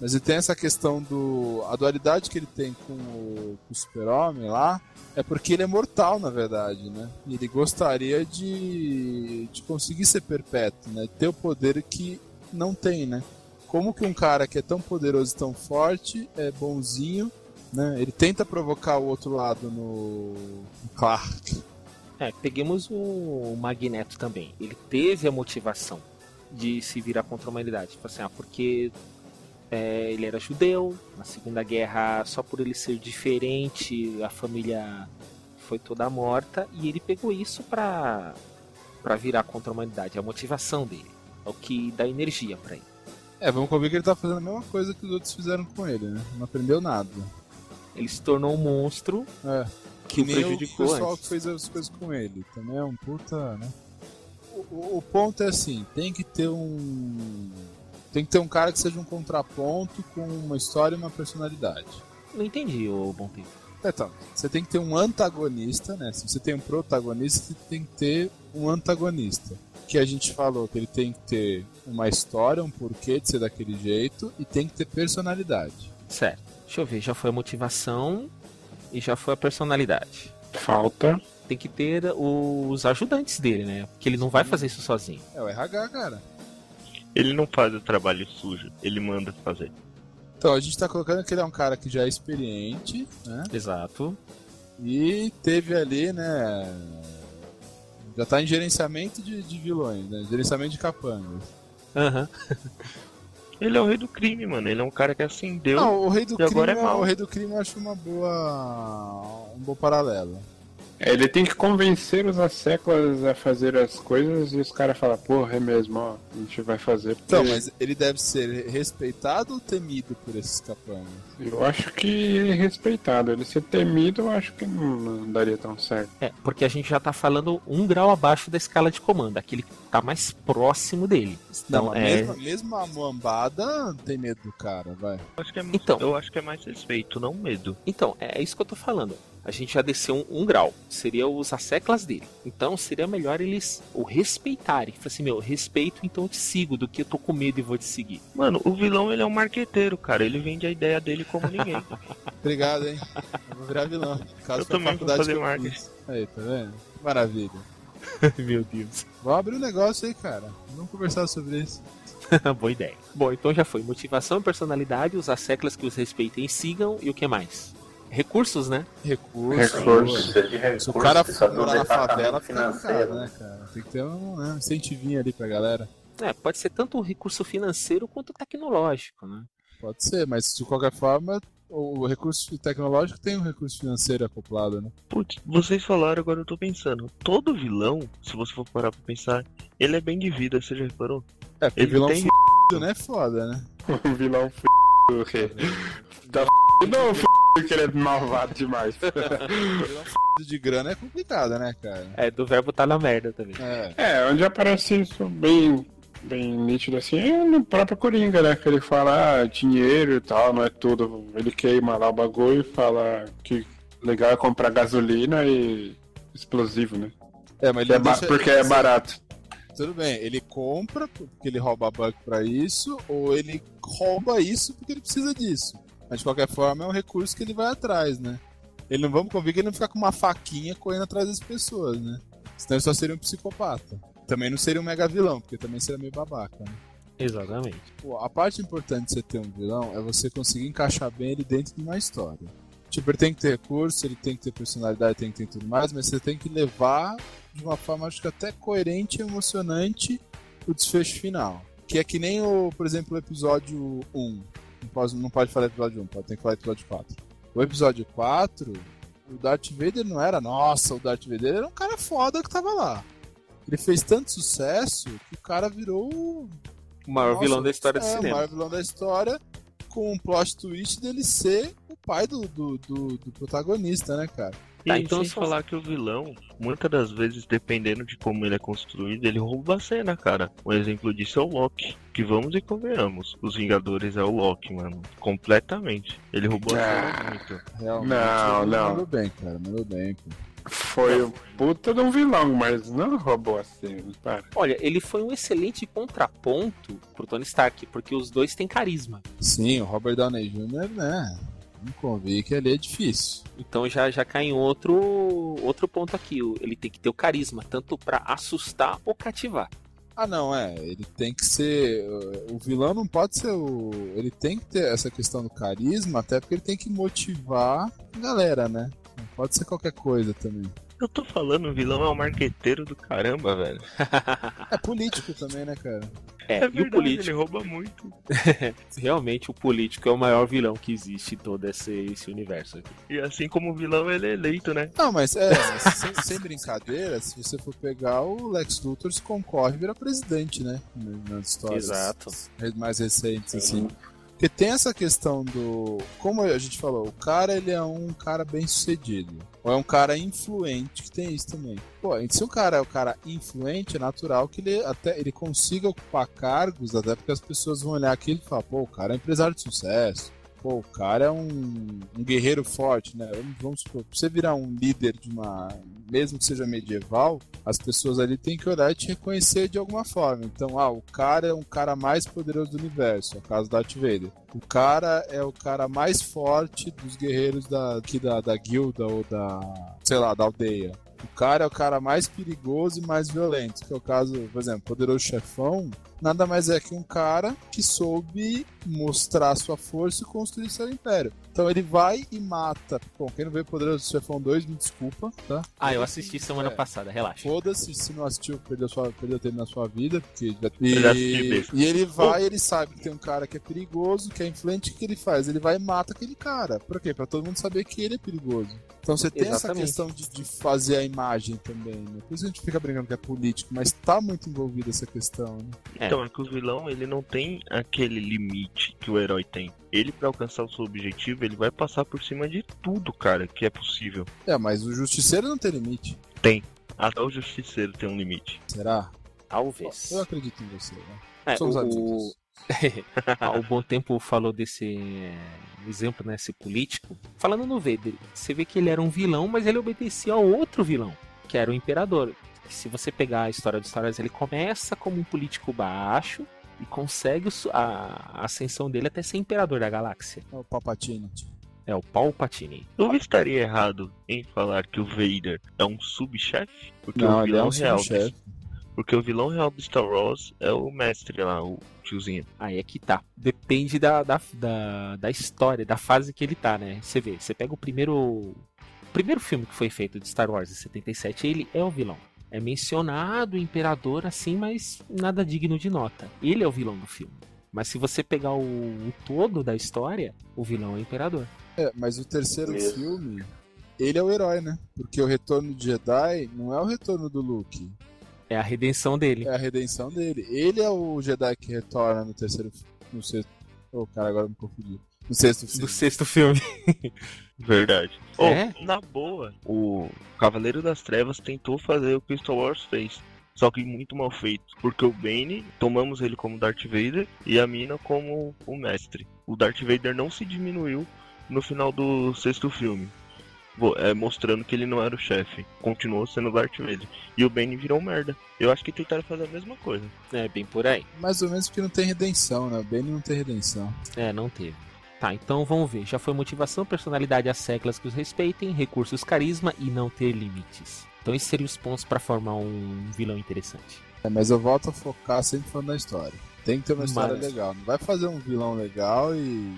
Mas ele tem essa questão do. A dualidade que ele tem com o, o Super-Homem lá é porque ele é mortal, na verdade, né? E ele gostaria de, de conseguir ser perpétuo, né? Ter o poder que não tem, né? Como que um cara que é tão poderoso e tão forte é bonzinho, né? Ele tenta provocar o outro lado no, no Clark. É, peguemos o Magneto também. Ele teve a motivação de se virar contra a humanidade. Tipo assim, ah, porque é, ele era judeu, na Segunda Guerra, só por ele ser diferente, a família foi toda morta, e ele pegou isso pra, pra virar contra a humanidade. É a motivação dele. É o que dá energia pra ele. É, vamos convir que ele tá fazendo a mesma coisa que os outros fizeram com ele, né? Não aprendeu nada. Ele se tornou um monstro É. que o nem o prejudicou pessoal antes. que fez as coisas com ele. Também é um puta, né? O, o- o ponto é assim, tem que ter um. Tem que ter um cara que seja um contraponto com uma história e uma personalidade. Não entendi, ô Bom Tempo. Então, você tem que ter um antagonista, né? Se você tem um protagonista, você tem que ter um antagonista. Que a gente falou que ele tem que ter uma história, um porquê de ser daquele jeito e tem que ter personalidade. Certo. Deixa eu ver, já foi a motivação e já foi a personalidade. Falta. Tem que ter os ajudantes dele, né? Porque ele não vai fazer isso sozinho. É o RH, cara. Ele não faz o trabalho sujo, ele manda fazer. Então, a gente tá colocando que ele é um cara que já é experiente, né? Exato. E teve ali, né? Já tá em gerenciamento de, de vilões, né? Gerenciamento de capangas. Aham. Ele é o rei do crime, mano. Ele é um cara que acendeu. Não, o rei do e crime, agora é mau. o rei do crime eu acho uma boa. um bom paralelo. É, Ele tem que convencer os asseclas a fazer as coisas e os caras falam, porra, é mesmo, ó, a gente vai fazer. porque Então, mas ele deve ser respeitado ou temido por esses capangas? Eu acho que ele é respeitado. Ele ser temido, eu acho que não, não daria tão certo. É, porque a gente já tá falando um grau abaixo da escala de comando, aquele que tá mais próximo dele. Não, Então, a é. mesma, mesmo a moambada tem medo do cara, vai. Eu acho, que é, Então. eu acho que é mais respeito, não medo. Então, é isso que eu tô falando. A gente já desceu um, um grau. Seria os asseclas dele. Então seria melhor eles o respeitarem. Falar assim, meu, respeito, então eu te sigo, do que eu tô com medo e vou te seguir. Mano, o vilão ele é um marqueteiro, cara. Ele vende a ideia dele como ninguém. Obrigado, hein? Eu vou virar vilão. Caso Eu também vou faculdade fazer marketing. Aí, tá vendo? Maravilha. meu Deus. Vamos abrir um negócio aí, cara. Vamos conversar sobre isso. Boa ideia. Bom, então já foi. Motivação, personalidade, os asseclas que os respeitem e sigam, e o que mais? Recursos, né? Recurso. Recurso. Precisa de recursos, Se o cara for morar na favela, fica né, cara? Tem que ter um né, um incentivinho ali pra galera. É, pode ser tanto um recurso financeiro quanto tecnológico, né? Pode ser, mas de qualquer forma, o recurso tecnológico tem um recurso financeiro acoplado, né? Putz, vocês falaram, agora eu tô pensando. Todo vilão, se você for parar pra pensar, ele é bem de vida, você já reparou? É, porque Ele vilão tem- fudido, né? É foda, né? O vilão f... o quê? Da f... Não, f... que ele é malvado demais. De grana é complicado, né, cara? É, do verbo tá na merda também. É. É, onde aparece isso bem, bem nítido assim é no próprio Coringa, né? Que ele fala ah, dinheiro e tal, não é tudo. Ele queima lá o bagulho e fala que legal é comprar gasolina e explosivo, né? É, mas ele é ba- deixa- porque é barato. Tudo bem, ele compra porque ele rouba banco pra isso, ou ele rouba isso porque ele precisa disso. Mas de qualquer forma é um recurso que ele vai atrás, né? Ele não vamos convir que ele não fica com uma faquinha correndo atrás das pessoas, né? Senão ele só seria um psicopata. também não seria um mega vilão, porque também seria meio babaca, né? Exatamente. Pô, a parte importante de você ter um vilão é você conseguir encaixar bem ele dentro de uma história. Tipo, ele tem que ter recurso, ele tem que ter personalidade, tem que ter tudo mais, mas você tem que levar de uma forma, acho que até coerente e emocionante o desfecho final. Que é que nem o, por exemplo, o episódio 1. Não pode, não pode falar episódio 1, pode ter que falar episódio 4. O episódio 4, o Darth Vader não era, nossa, o Darth Vader era um cara foda que tava lá. Ele fez tanto sucesso que o cara virou O maior nossa, vilão da história do é, o cinema. maior vilão da história, com um plot twist dele ser o pai do, do, do- do protagonista, né, cara? E Tá, então sem se falar que o vilão, muitas das vezes, dependendo de como ele é construído, ele rouba a cena, cara. Um exemplo disso é o Loki. Que vamos e convenhamos. Os Vingadores é o Loki, mano. Completamente. Ele roubou a cena muito. Realmente. Não, não. Mandou bem, cara, mandou bem. Pô. Foi um puta de um vilão, mas não roubou assim, para. Olha, ele foi um excelente contraponto pro Tony Stark, porque os dois têm carisma. Sim, o Robert Downey Jr., né? Vamos convir que ali é difícil. Então já, já cai em outro, outro ponto aqui. Ele tem que ter o carisma, tanto pra assustar ou cativar. Ah, não, é. Ele tem que ser. uh, O vilão não pode ser o. Ele tem que ter essa questão do carisma, até porque ele tem que motivar a galera, né? Não pode ser qualquer coisa também. Eu tô falando, o vilão é um marqueteiro do caramba, velho. É político também, né, cara? É, É e o verdade, político, ele rouba muito. realmente o político é o maior vilão que existe em todo esse, esse universo aqui. E assim como o vilão, ele é eleito, né? Não, mas é, sem, sem brincadeira, se você for pegar o Lex Luthor se concorre e vira presidente, né? Nas histórias Exato. mais recentes, assim. Porque tem essa questão do. Como a gente falou, o cara ele é um cara bem sucedido. Ou é um cara influente, que tem isso também. Pô, se o cara é o cara influente, é natural que ele até ele consiga ocupar cargos, até porque as pessoas vão olhar aquilo e falar, pô, o cara é empresário de sucesso. Pô, o cara é um, um guerreiro forte, né? Vamos, vamos supor, pra você virar um líder de uma. Mesmo que seja medieval, as pessoas ali têm que olhar e te reconhecer de alguma forma. Então, ah, o cara é um cara mais poderoso do universo, é o caso da Darth Vader. O cara é o cara mais forte dos guerreiros da, aqui da, da guilda ou da, sei lá, da aldeia. O cara é o cara mais perigoso e mais violento, que é o caso, por exemplo, Poderoso Chefão, nada mais é que um cara que soube mostrar sua força e construir seu império. Então ele vai e mata. Bom, quem não vê Poderoso Chefão 2, me desculpa, tá? Ah, eu assisti semana É. passada, relaxa. Foda-se, se não assistiu, perdeu, sua, perdeu tempo na sua vida. Porque e, e ele vai, ele sabe que tem um cara que é perigoso, que é influente, o que ele faz? Ele vai e mata aquele cara. Por quê? Pra todo mundo saber que ele é perigoso. Então você tem Exatamente. essa questão de, de fazer a imagem também, né? Por isso a gente fica brincando que é político, mas tá muito envolvida essa questão, né? É. Então, é que o vilão, ele não tem aquele limite que o herói tem. Ele, pra alcançar o seu objetivo, ele vai passar por cima de tudo, cara, que é possível. É, mas o justiceiro não tem limite. Até o justiceiro tem um limite. Será? Talvez. Eu acredito em você, né? É, Somos o, amigos. O Bom Tempo falou desse é, exemplo, né, esse político. Falando no Vader, você vê que ele era um vilão, mas ele obedecia a outro vilão, que era o Imperador. Se você pegar a história dos Star Wars, ele começa como um político baixo e consegue a ascensão dele até ser Imperador da Galáxia. É o Palpatine. É o Palpatine. Eu estaria errado em falar que o Vader é um subchefe? Porque Não, o ele é vilão um real. Porque o vilão real do Star Wars é o mestre lá, o tiozinho. Aí é que tá. Depende da, da, da, da história, da fase que ele tá, né? Você vê, você pega o primeiro. O primeiro filme que foi feito de Star Wars em 77, ele é o vilão. É mencionado o Imperador assim, mas nada digno de nota. Ele é o vilão do filme. Mas se você pegar o, o todo da história, o vilão é o Imperador. É, mas o terceiro Isso. filme, ele é o herói, né? Porque o retorno de Jedi não é o retorno do Luke, É a redenção dele. é a redenção dele. Ele é o Jedi que retorna no terceiro no sexto. Ô, cara, agora me confundi. No sexto filme. Do sexto filme. Verdade. É? Oh, na boa, o Cavaleiro das Trevas tentou fazer o que o Star Wars fez. Só que muito mal feito. Porque o Bane, tomamos ele como Darth Vader e a Mina como o mestre. O Darth Vader não se diminuiu no final do sexto filme. É, mostrando que ele não era o chefe. Continuou sendo o Darth Vader. E o Bane virou merda. Eu acho que tentaram fazer a mesma coisa. É, bem por aí. Mais ou menos porque não tem redenção, né? O Benny não tem redenção. É, não teve. Tá, então vamos ver. Já foi motivação, personalidade às seclas que os respeitem, recursos, carisma e não ter limites. Então esses seriam os pontos para formar um vilão interessante. É, mas eu volto a focar sempre falando da história. Tem que ter uma história Mas- legal. Não vai fazer um vilão legal e.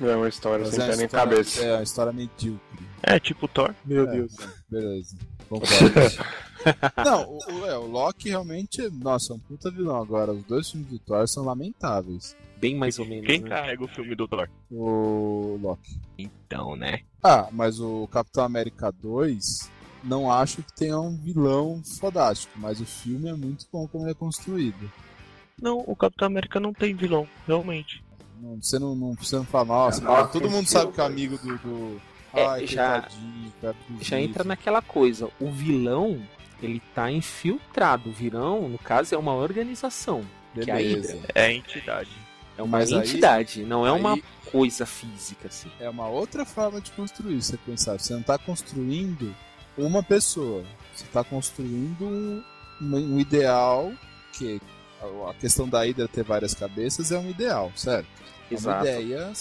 É uma história sem pé nem cabeça. É, uma história medíocre. É, tipo Thor. Meu É, Deus. Beleza. Concordo. Não, o, o- é, o Loki realmente. Nossa, é um puta vilão. Agora, os dois filmes do Thor são lamentáveis. Bem mais ou menos. Quem né? carrega o filme do Thor? O Loki. Então, né? Ah, mas o Capitão América 2, não acho que tenha um vilão fodástico, mas o filme é muito bom como ele é construído. Não, o Capitão América não tem vilão, realmente. Não- Você não, não, você não fala, nossa, Nossa, todo mundo sabe que é amigo do. do... É, Ai, já- coitadinho, vai fugir. Já entra naquela coisa. O vilão, ele tá infiltrado. O vilão, no caso, é uma organização. que é a Beleza. Hydra. É a entidade. É uma Mas aí- entidade, não é uma aí- coisa física, assim. É uma outra forma de construir, você pensar. Você não está construindo uma pessoa. Você está construindo um, um ideal que a- questão da Hydra ter várias cabeças é um ideal, certo? É uma Exato. ideia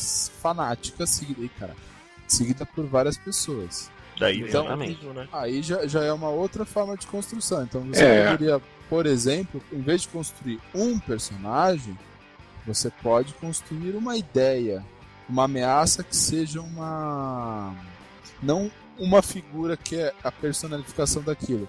fanática seguida, cara, seguida por várias pessoas. Daí Então- autismo, né? Aí já, já é uma outra forma de construção. Então você É. poderia, por exemplo, em vez de construir um personagem, você pode construir uma ideia, uma ameaça que seja uma. Não uma figura que é a personalificação daquilo,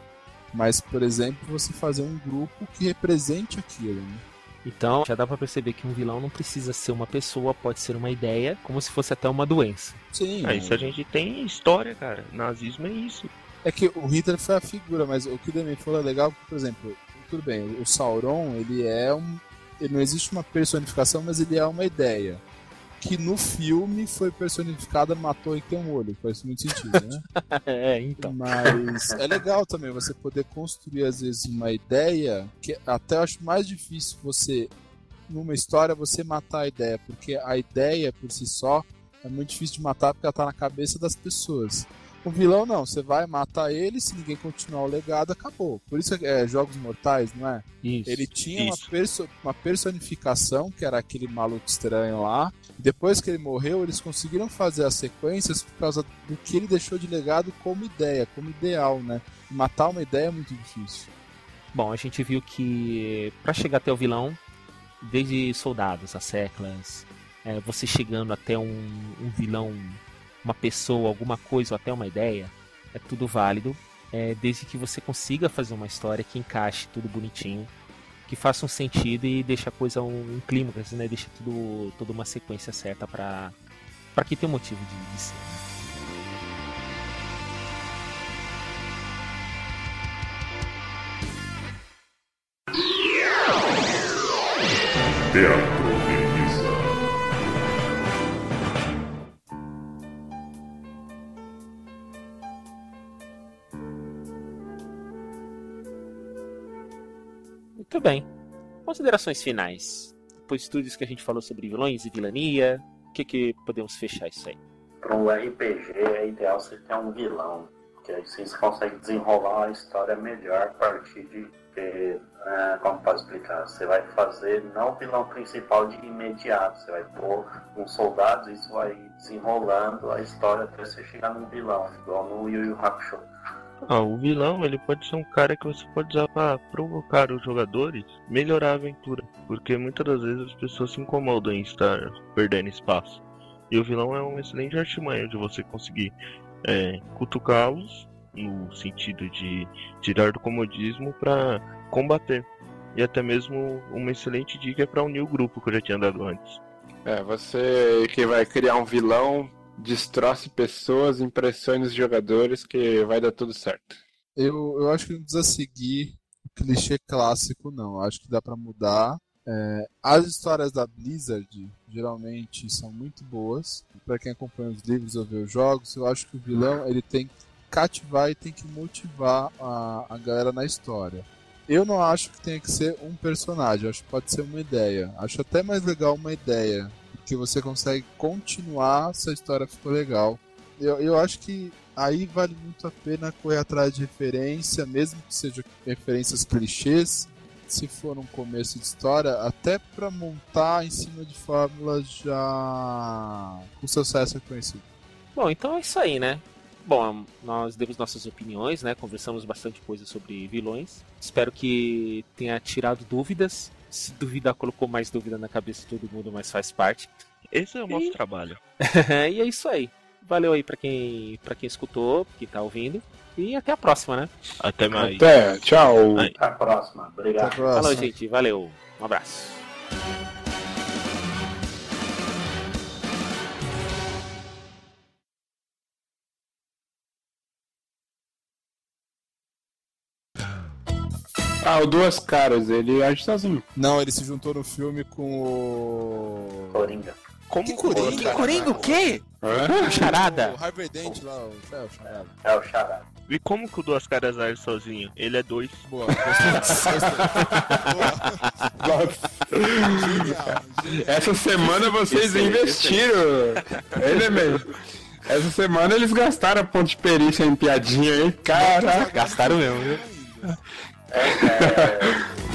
mas, por exemplo, você fazer um grupo que represente aquilo. né? Então, já dá pra perceber que um vilão não precisa ser uma pessoa, pode ser uma ideia, como se fosse até uma doença. Sim, Aí isso a gente tem história, cara. Nazismo é isso. É que o Hitler foi a figura, mas o que o Demi falou é legal, por exemplo, tudo bem, o Sauron, ele é um. Ele não existe uma personificação, mas ele é uma ideia. Que no filme foi personificada, matou e tem um olho. Faz muito sentido, né? é, então. Mas é legal também você poder construir, às vezes, uma ideia que até eu acho mais difícil você, numa história, você matar a ideia, porque a ideia por si só é muito difícil de matar porque ela tá na cabeça das pessoas. O vilão não, você vai matar ele, se ninguém continuar o legado, acabou. Por isso é Jogos Mortais, não é? Isso. Ele tinha uma, perso- uma personificação, que era aquele maluco estranho lá. Depois que ele morreu, eles conseguiram fazer as sequências por causa do que ele deixou de legado como ideia, como ideal, né? Matar uma ideia é muito difícil. Bom, a gente viu que para chegar até o vilão, desde soldados, as seclas, é, você chegando até um, um vilão, uma pessoa, alguma coisa ou até uma ideia, é tudo válido, é, desde que você consiga fazer uma história que encaixe tudo bonitinho, que faça um sentido e deixe a coisa um, um clímax, né? Deixa tudo toda uma sequência certa para para que tenha um motivo de, de ser. Teatro Muito bem. Considerações finais. Depois de tudo isso que a gente falou sobre vilões e vilania, o que, que podemos fechar isso aí? Para um RPG é ideal você ter um vilão, porque aí vocês conseguem desenrolar a história melhor a partir de ter, é, como posso explicar, você vai fazer não o vilão principal de imediato, você vai pôr uns soldados e isso vai desenrolando a história até você chegar num vilão, igual no Yu Yu Hakusho. Ah, o vilão, ele pode ser um cara que você pode usar pra provocar os jogadores, melhorar a aventura. Porque muitas das vezes as pessoas se incomodam em estar perdendo espaço. E o vilão é um excelente artimanha de você conseguir é, cutucá-los, no sentido de tirar do comodismo pra combater. E até mesmo uma excelente dica para unir o grupo que eu já tinha dado antes. É, você que vai criar um vilão, destroce pessoas, impressione os jogadores, que vai dar tudo certo. Eu, eu acho que não precisa seguir o clichê clássico, não. Eu acho que dá pra mudar. É, as histórias da Blizzard geralmente são muito boas. Pra quem acompanha os livros ou vê os jogos, eu acho que o vilão ele tem que cativar e tem que motivar a, a galera na história. Eu não acho que tenha que ser um personagem, acho que pode ser uma ideia. Acho até mais legal uma ideia, porque você consegue continuar se a história ficou legal. Eu, eu acho que aí vale muito a pena correr atrás de referência, mesmo que sejam referências clichês, se for um começo de história, até para montar em cima de fórmulas já com sucesso reconhecido. Bom, então é isso aí, né? Bom, nós demos nossas opiniões, né? Conversamos bastante coisa sobre vilões. Espero que tenha tirado dúvidas. Se duvidar, colocou mais dúvida na cabeça de todo mundo, mas faz parte. Esse é o nosso E- trabalho. e é isso aí. Valeu aí pra quem, pra quem escutou, quem tá ouvindo. E até a próxima, né? Até mais. Até, tchau. Aí. Até a próxima. Até a Obrigado. próxima. Falou, gente. Valeu. Um abraço. Ah, o Duas Caras, ele age sozinho. Não, ele se juntou no filme com o. Coringa. Como Que Coringa? Que Coringa o quê? Hã? Charada. O Harvey Dent lá, o, é, o Charada. É o Charada. E como que o Duas Caras age sozinho? Ele é dois. Boa. Boa. Nossa. Genial, genial. Essa semana vocês investiram. Ele mesmo. Essa semana eles gastaram a ponto de perícia em piadinha, hein? Caraca. Gastaram mesmo, viu? É,